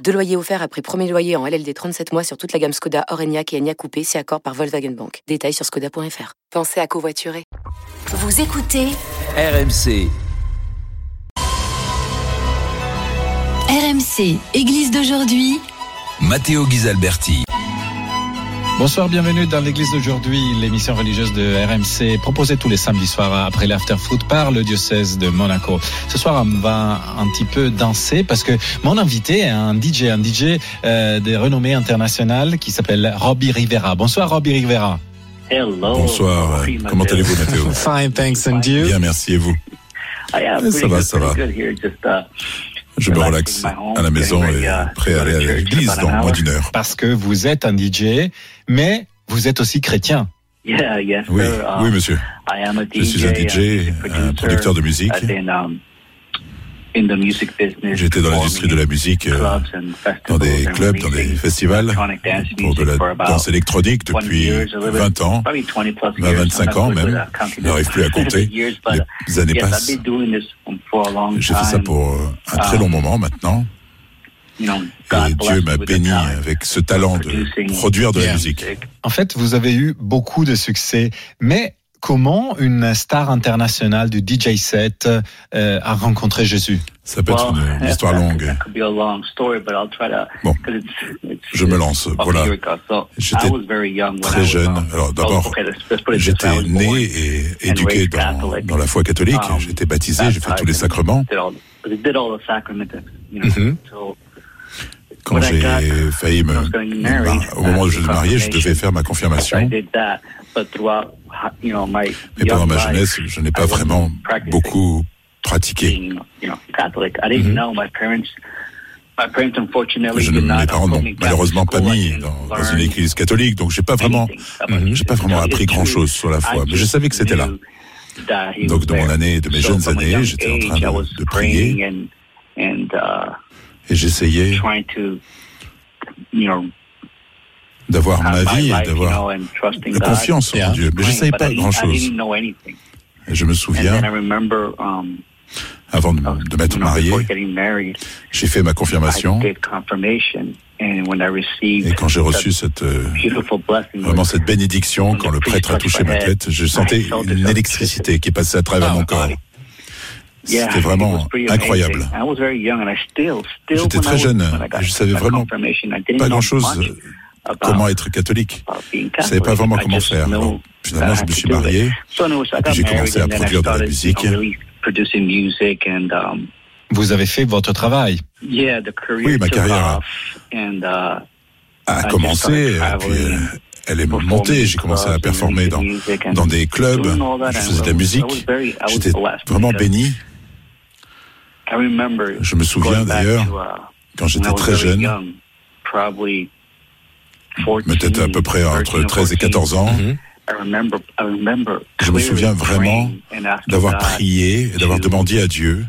Deux loyers offerts après premier loyer en LLD 37 mois sur toute la gamme Skoda, Orenia et Enya Coupé, c'est accord par Volkswagen Bank. Détails sur skoda.fr. Pensez à covoiturer. Vous écoutez RMC. RMC, Église d'aujourd'hui. Matteo Ghisalberti. Bonsoir, bienvenue dans l'église d'aujourd'hui, l'émission religieuse de RMC proposée tous les samedis soirs après l'after foot par le diocèse de Monaco. Ce soir, on va un petit peu danser parce que mon invité est un DJ, un DJ euh, de renommée internationale qui s'appelle Robbie Rivera. Bonsoir Robbie Rivera. Hello. Bonsoir, comment allez-vous Matteo Fine, thanks and you? Bien, merci et vous? Ça va, ça va. Je me relaxe à la maison et prêt à aller à l'église dans moins d'une heure. Parce que vous êtes un DJ, mais vous êtes aussi chrétien. Oui, oui, monsieur. Je suis un DJ, un producteur de musique. J'étais dans l'industrie de la musique, euh, dans des clubs, dans des festivals, pour de la danse électronique depuis 20 ans, 25 ans même. Je n'arrive plus à compter. Les années passent. J'ai fait ça pour un très long moment maintenant. Et Dieu m'a béni avec ce talent de produire de la musique. En fait, vous avez eu beaucoup de succès, mais comment une star internationale du DJ set euh, a rencontré Jésus? Ça peut être une, histoire longue. Bon, je me lance. Voilà. J'étais très jeune. Alors d'abord, j'étais né et éduqué dans, dans la foi catholique. J'étais baptisé, j'ai fait tous les sacrements. Quand j'ai failli me... Au moment où je me mariais, je devais faire ma confirmation. Mais pendant ma jeunesse, je n'ai pas vraiment beaucoup pratiqué. Je ne, mes parents n'ont malheureusement pas mis dans, dans, une église catholique, donc j'ai pas vraiment, j'ai pas vraiment appris grand chose sur la foi, mais je savais que c'était là. Donc dans mon année, de mes jeunes années, j'étais en train de, de prier et j'essayais d'avoir ma vie et d'avoir la confiance en Dieu. Mais je ne savais pas grand-chose. Je me souviens, avant de, de m'être marié, j'ai fait ma confirmation. Et quand j'ai reçu cette, euh, vraiment cette bénédiction, quand le prêtre a touché ma tête, je sentais une électricité qui passait à travers mon corps. C'était vraiment incroyable. J'étais très jeune, je savais vraiment pas grand-chose comment être catholique. Je ne savais pas vraiment comment faire. Donc, finalement, je me suis marié, j'ai commencé à produire de la musique. Vous avez fait votre travail. Oui, ma carrière a, commencé, et puis elle est montée. J'ai commencé à performer dans, dans des clubs, je faisais de la musique. J'étais vraiment béni. Je me souviens d'ailleurs, quand j'étais très jeune, peut-être à peu près entre 13 et 14 ans. Je me souviens vraiment d'avoir prié et d'avoir demandé à Dieu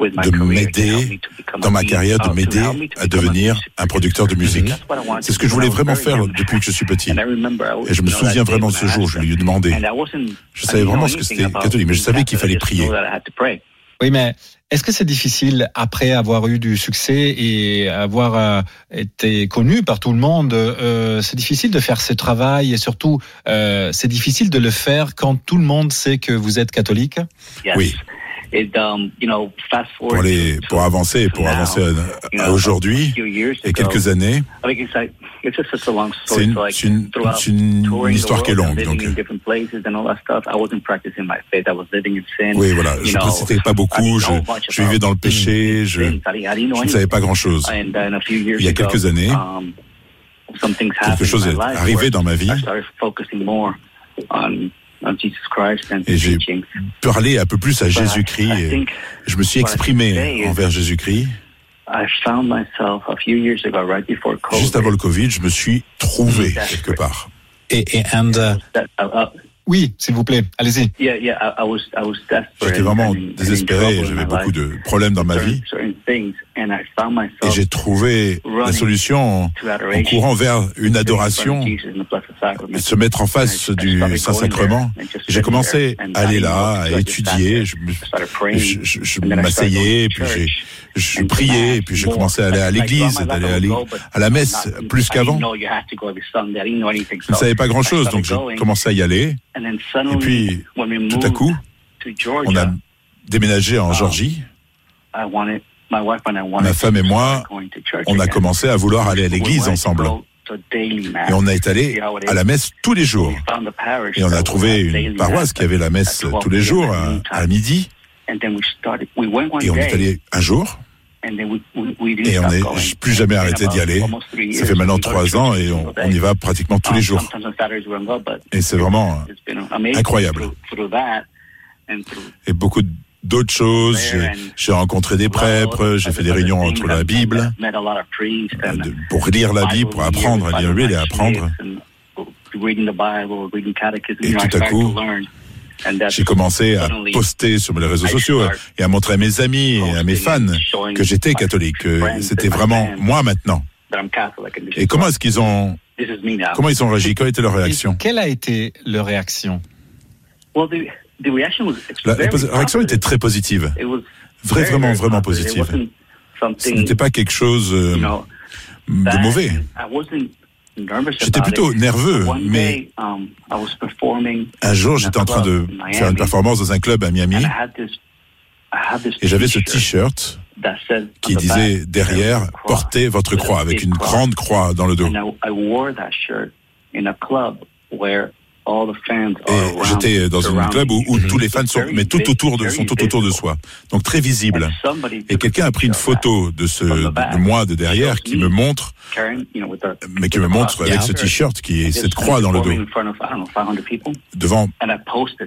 de m'aider dans ma carrière, de m'aider à devenir un producteur de musique. C'est ce que je voulais vraiment faire depuis que je suis petit. Et je me souviens vraiment de ce jour, je lui ai demandé. Je savais vraiment ce que c'était catholique, mais je savais qu'il fallait prier. Oui, mais est-ce que c'est difficile, après avoir eu du succès et avoir euh, été connu par tout le monde, euh, c'est difficile de faire ce travail et surtout, euh, c'est difficile de le faire quand tout le monde sait que vous êtes catholique? Oui. Um, pour, aller, pour avancer, pour avancer à, à aujourd'hui et quelques années, c'est une, une, une, histoire qui est longue. Donc, oui, voilà, je ne pratiquais pas beaucoup, je, je, vivais dans le péché, je, je ne savais pas grand-chose. Il y a quelques années, um, quelque chose est arrivé dans ma vie. Et j'ai parlé un peu plus à Jésus-Christ je me suis exprimé envers Jésus-Christ. Juste avant le Covid, je me suis trouvé quelque part. Et, et and, uh, Oui, s'il vous plaît, allez-y. J'étais vraiment désespéré, j'avais beaucoup de problèmes dans ma vie. Et j'ai trouvé la solution en courant vers une adoration, se mettre en face du Saint-Sacrement. J'ai commencé à aller là, à étudier, je, je, m'asseyais, puis je priais, et puis j'ai commencé à aller à l'église, d'aller à, la messe plus qu'avant. Je ne savais pas grand-chose, donc j'ai commencé à y aller. Et puis, tout à coup, on a déménagé en Georgie. Ma femme et moi, on a commencé à vouloir aller à l'église ensemble. Et on est allé à la messe tous les jours. Et on a trouvé une paroisse qui avait la messe tous les jours à, midi. Et on est allé un jour. Et on n'est plus jamais arrêté d'y aller. Ça fait maintenant trois ans et on, y va pratiquement tous les jours. Et c'est vraiment incroyable. Et beaucoup d'autres choses. J'ai rencontré des prêtres, j'ai fait des réunions entre la Bible, pour lire la Bible, pour apprendre à lire la Bible et apprendre. Et tout à coup, j'ai commencé à poster sur les réseaux sociaux et à montrer à mes amis et à mes fans que j'étais catholique. C'était vraiment moi maintenant. Et comment est-ce qu'ils ont comment ils ont réagi? Quelle était leur réaction? Quelle a été leur réaction? La réaction était très positive. Vrai, vraiment, vraiment positive. Ce n'était pas quelque chose euh, de mauvais. J'étais plutôt nerveux, mais um, un jour, j'étais en train de faire une performance dans un club à Miami et j'avais ce t-shirt qui disait derrière portez votre croix avec une grande croix dans le dos. Et j'étais dans un club où, tous les fans sont, mais tout autour de, sont tout autour de soi. Donc très visible. Et quelqu'un a pris une photo de ce, de moi de derrière qui me montre, mais qui me montre avec ce t-shirt qui est cette croix dans le dos. Devant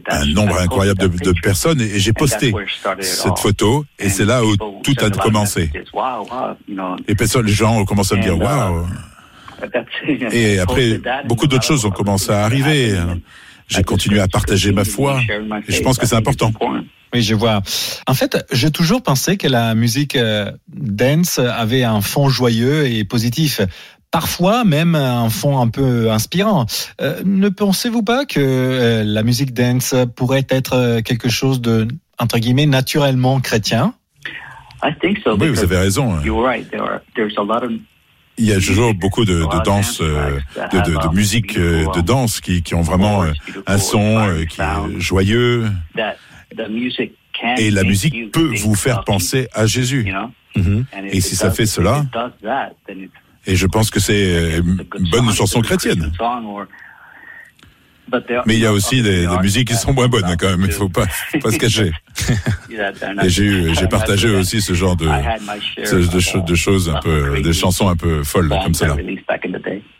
un nombre incroyable de, de personnes et, j'ai posté cette photo et c'est là où tout a commencé. Et personne, les gens ont commencé à me dire, waouh. Et après, beaucoup d'autres choses ont commencé à arriver. J'ai continué à partager ma foi. Et je pense que c'est important. Oui, je vois. En fait, j'ai toujours pensé que la musique euh, dance avait un fond joyeux et positif. Parfois même un fond un peu inspirant. Euh, ne pensez-vous pas que euh, la musique dance pourrait être quelque chose de, entre guillemets, naturellement chrétien? Oui, vous avez raison il y a toujours beaucoup de, de danse, euh, de, de, de, musique euh, de danse qui, qui ont vraiment euh, un son qui est joyeux. Et la musique peut vous faire penser à Jésus. Mhm. Et si ça fait cela, et je pense que c'est une bonne chanson chrétienne. Mais il y a aussi des, des musiques qui sont moins bonnes quand même, il ne faut pas, pas se cacher. Et j'ai j'ai partagé aussi ce genre de, de, de, choses un peu, des chansons un peu folles comme ça.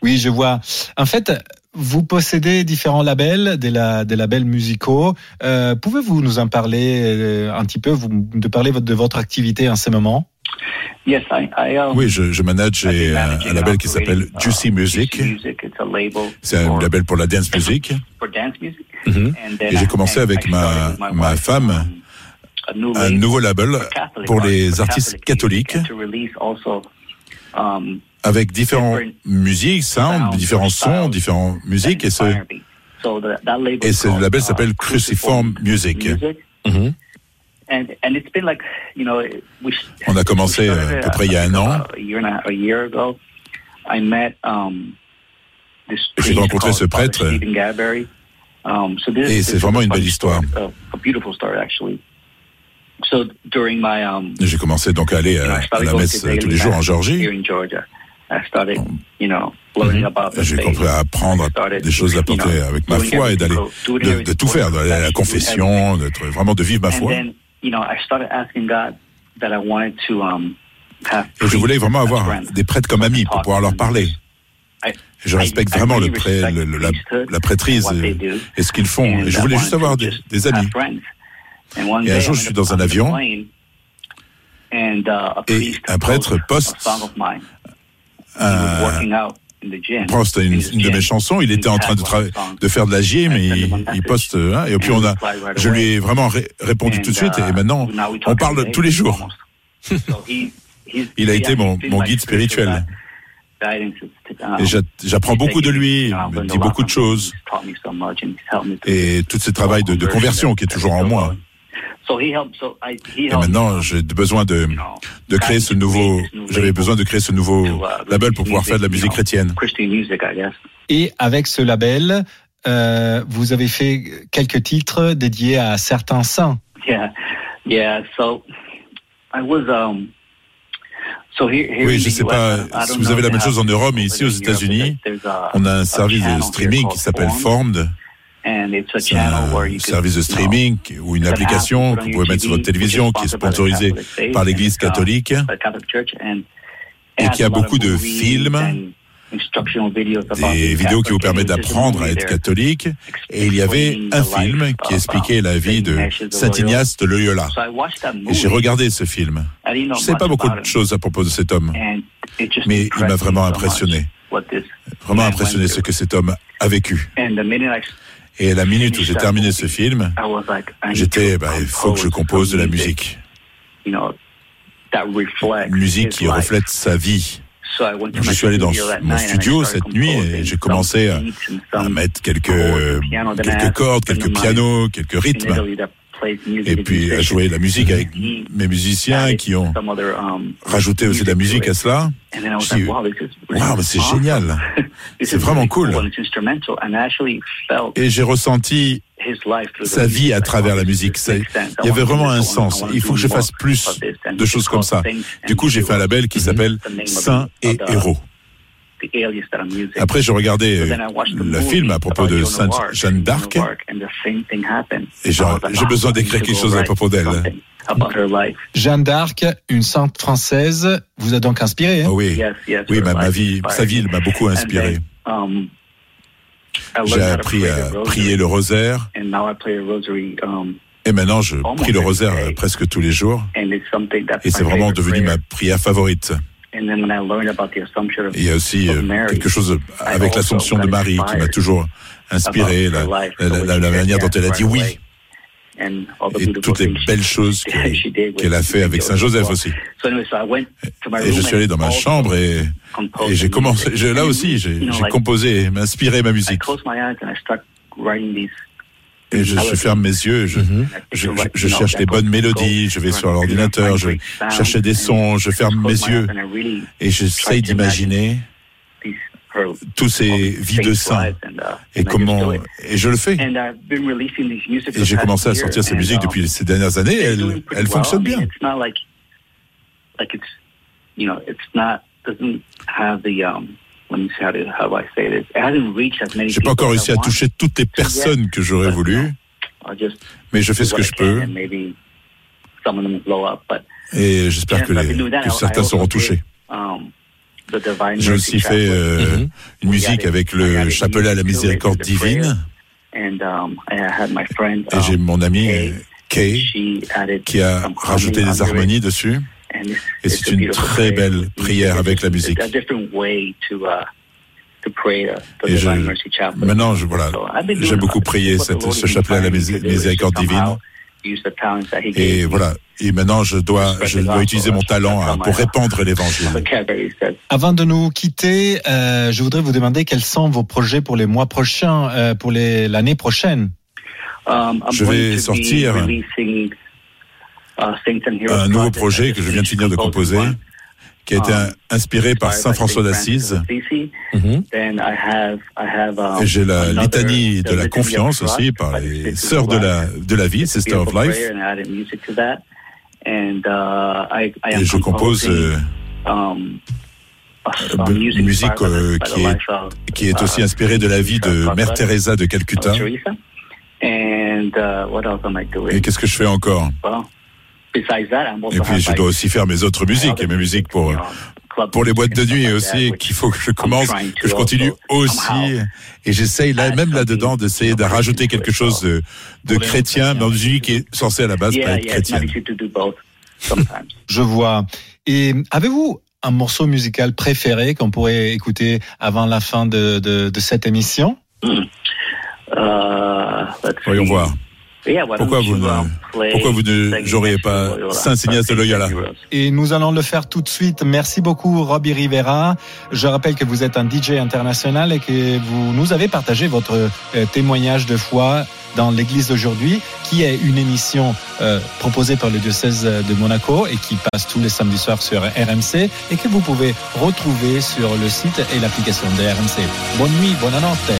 Oui, je vois. En fait, vous possédez différents labels, des, la, des labels musicaux. Euh, Pouvez-vous nous en parler euh, un petit peu, vous, de parler de votre activité en ce moment? Um, oui, je, je manage un, un, label qui s'appelle Juicy Music. C'est un label pour la dance music. Mm-hmm. Et j'ai commencé avec ma, ma femme un nouveau label pour les artistes catholiques um, avec différentes musiques, sounds, différents sons, différentes musiques. Et ce, et ce label s'appelle uh, Cruciform Music. Mm-hmm. On a commencé euh, à peu près il y a un an. Um, J'ai rencontré ce prêtre um, et c'est vraiment une belle histoire. Um, J'ai commencé donc à aller à, la messe tous les jours en Georgie. J'ai compris à apprendre des choses à porter avec ma foi et d'aller de, tout faire, d'aller à la confession, vraiment de vivre ma foi. Um, et je voulais vraiment avoir des prêtres comme amis pour pouvoir leur parler. je respecte vraiment le la, prêtrise et, ce qu'ils font. Et je voulais juste avoir des, amis. Et un jour, je suis dans un avion uh, et un prêtre poste un, poste une, de mes chansons. Il était en train de, de faire de la gym et il, poste. Hein, et puis on a, je lui ai vraiment répondu tout de suite et maintenant on parle tous les jours. il a été mon, mon guide spirituel. Et j'apprends beaucoup de lui, il me dit beaucoup de choses. Et tout ce travail de, de conversion qui est toujours en moi. Et maintenant, j'ai besoin de, de créer ce nouveau, j'avais besoin de créer ce nouveau uh, label pour pouvoir faire de la musique chrétienne. Et avec ce label, euh, vous avez fait quelques titres dédiés à certains saints. oui, je ne sais pas si vous avez la même chose en Europe, mais ici aux États-Unis, on a un service de streaming qui s'appelle Formed un service de streaming ou une application que vous pouvez mettre sur votre télévision qui est sponsorisée par l'Église catholique et qui a beaucoup de films, des vidéos qui vous permettent d'apprendre à être catholique. Et il y avait un film qui expliquait la vie de Saint Ignace de Loyola. Et j'ai regardé ce film. Je ne sais pas beaucoup de choses à propos de cet homme, mais il m'a vraiment impressionné. Vraiment impressionné ce que cet homme a vécu. Et à la minute où j'ai terminé ce film, j'étais, bah, il faut que je compose de la musique. Une musique qui reflète sa vie. je suis allé dans mon studio cette nuit et j'ai commencé à, mettre quelques, quelques cordes, quelques pianos, quelques rythmes et puis à jouer la musique avec mes musiciens qui ont um, rajouté aussi de la musique à cela. Je dis, wow, mais c'est génial, c'est vraiment cool. Et j'ai ressenti sa vie à travers la musique. il y avait vraiment un sens. Il faut que je fasse plus de choses comme ça. Du coup, j'ai fait un label qui s'appelle Saint et Héros. Après, je regardais euh, le film à propos de Sainte Jeanne d'Arc et j'ai besoin d'écrire quelque chose à propos d'elle. Jeanne d'Arc, une sainte française, vous a donc inspiré hein? oh Oui, oui ma, vie, sa vie m'a beaucoup inspiré. Um, j'ai appris à prier le rosaire. Um, et maintenant, je prie le rosaire presque tous les jours. Et c'est vraiment devenu ma prière favorite. Il y a aussi euh, quelque chose avec l'Assomption de Marie qui m'a toujours inspiré, la, manière dont elle a dit oui. Et toutes les belles choses qu'elle a fait avec Saint Joseph aussi. Et je suis allé dans ma chambre et, et j'ai commencé, là aussi, j'ai composé, m'inspiré ma musique et je, ferme mes yeux, je, mhm. je, cherche les bonnes mélodies, je vais sur l'ordinateur, je cherche des sons, je ferme mes yeux et j'essaye d'imaginer tous ces vies de saints et comment et je le fais. Et j'ai commencé à sortir ces musiques depuis ces dernières années elles, elles fonctionnent bien j'ai pas encore réussi à toucher toutes les personnes que j'aurais voulu, mais je fais ce que je peux. Et j'espère que, certains seront touchés. Um, j'ai aussi fait euh, mm-hmm. une musique avec le chapelet à la miséricorde divine. Um, Et j'ai um, mon ami Kay qui a rajouté des harmonies dessus. Et c'est une très belle prière avec la musique. Et je, maintenant, je, voilà, j'aime beaucoup prier cette, ce chapelet à la miséricorde divine. Et voilà. Et maintenant, je dois, je dois utiliser mon talent hein, pour répandre l'évangile. Avant de nous quitter, euh, je voudrais vous demander quels sont vos projets pour les mois prochains, euh, pour l'année prochaine. Um, je vais sortir un nouveau projet que je viens de finir de composer qui a été inspiré par Saint François d'Assise. Mhm. Et j'ai la litanie de la confiance aussi par les sœurs de la, de la vie, Sister of Life. Et je compose euh, une musique euh, qui, est, qui est aussi inspirée de la vie de Mère Teresa de Calcutta. Et qu'est-ce que je fais encore? Et puis je dois aussi faire mes autres musiques et mes musiques pour pour les boîtes de nuit aussi qu'il faut que je commence, que je continue aussi. Et j'essaye là, même là-dedans d'essayer de rajouter quelque chose de, de chrétien dans une musique qui est censée à la base pas être chrétienne. Je vois. Et avez-vous un morceau musical préféré qu'on pourrait écouter avant la fin de, de, de cette émission? Hmm. Voyons voir. Pourquoi vous ne, pourquoi vous ne joueriez pas Saint Ignace de Loyola Et nous allons le faire tout de suite. Merci beaucoup, Robbie Rivera. Je rappelle que vous êtes un DJ international et que vous nous avez partagé votre euh, témoignage de foi dans l'Église d'aujourd'hui, qui est une émission euh, proposée par le diocèse de Monaco et qui passe tous les samedis soirs sur RMC et que vous pouvez retrouver sur le site et l'application de RMC. Bonne nuit, bonne annonce.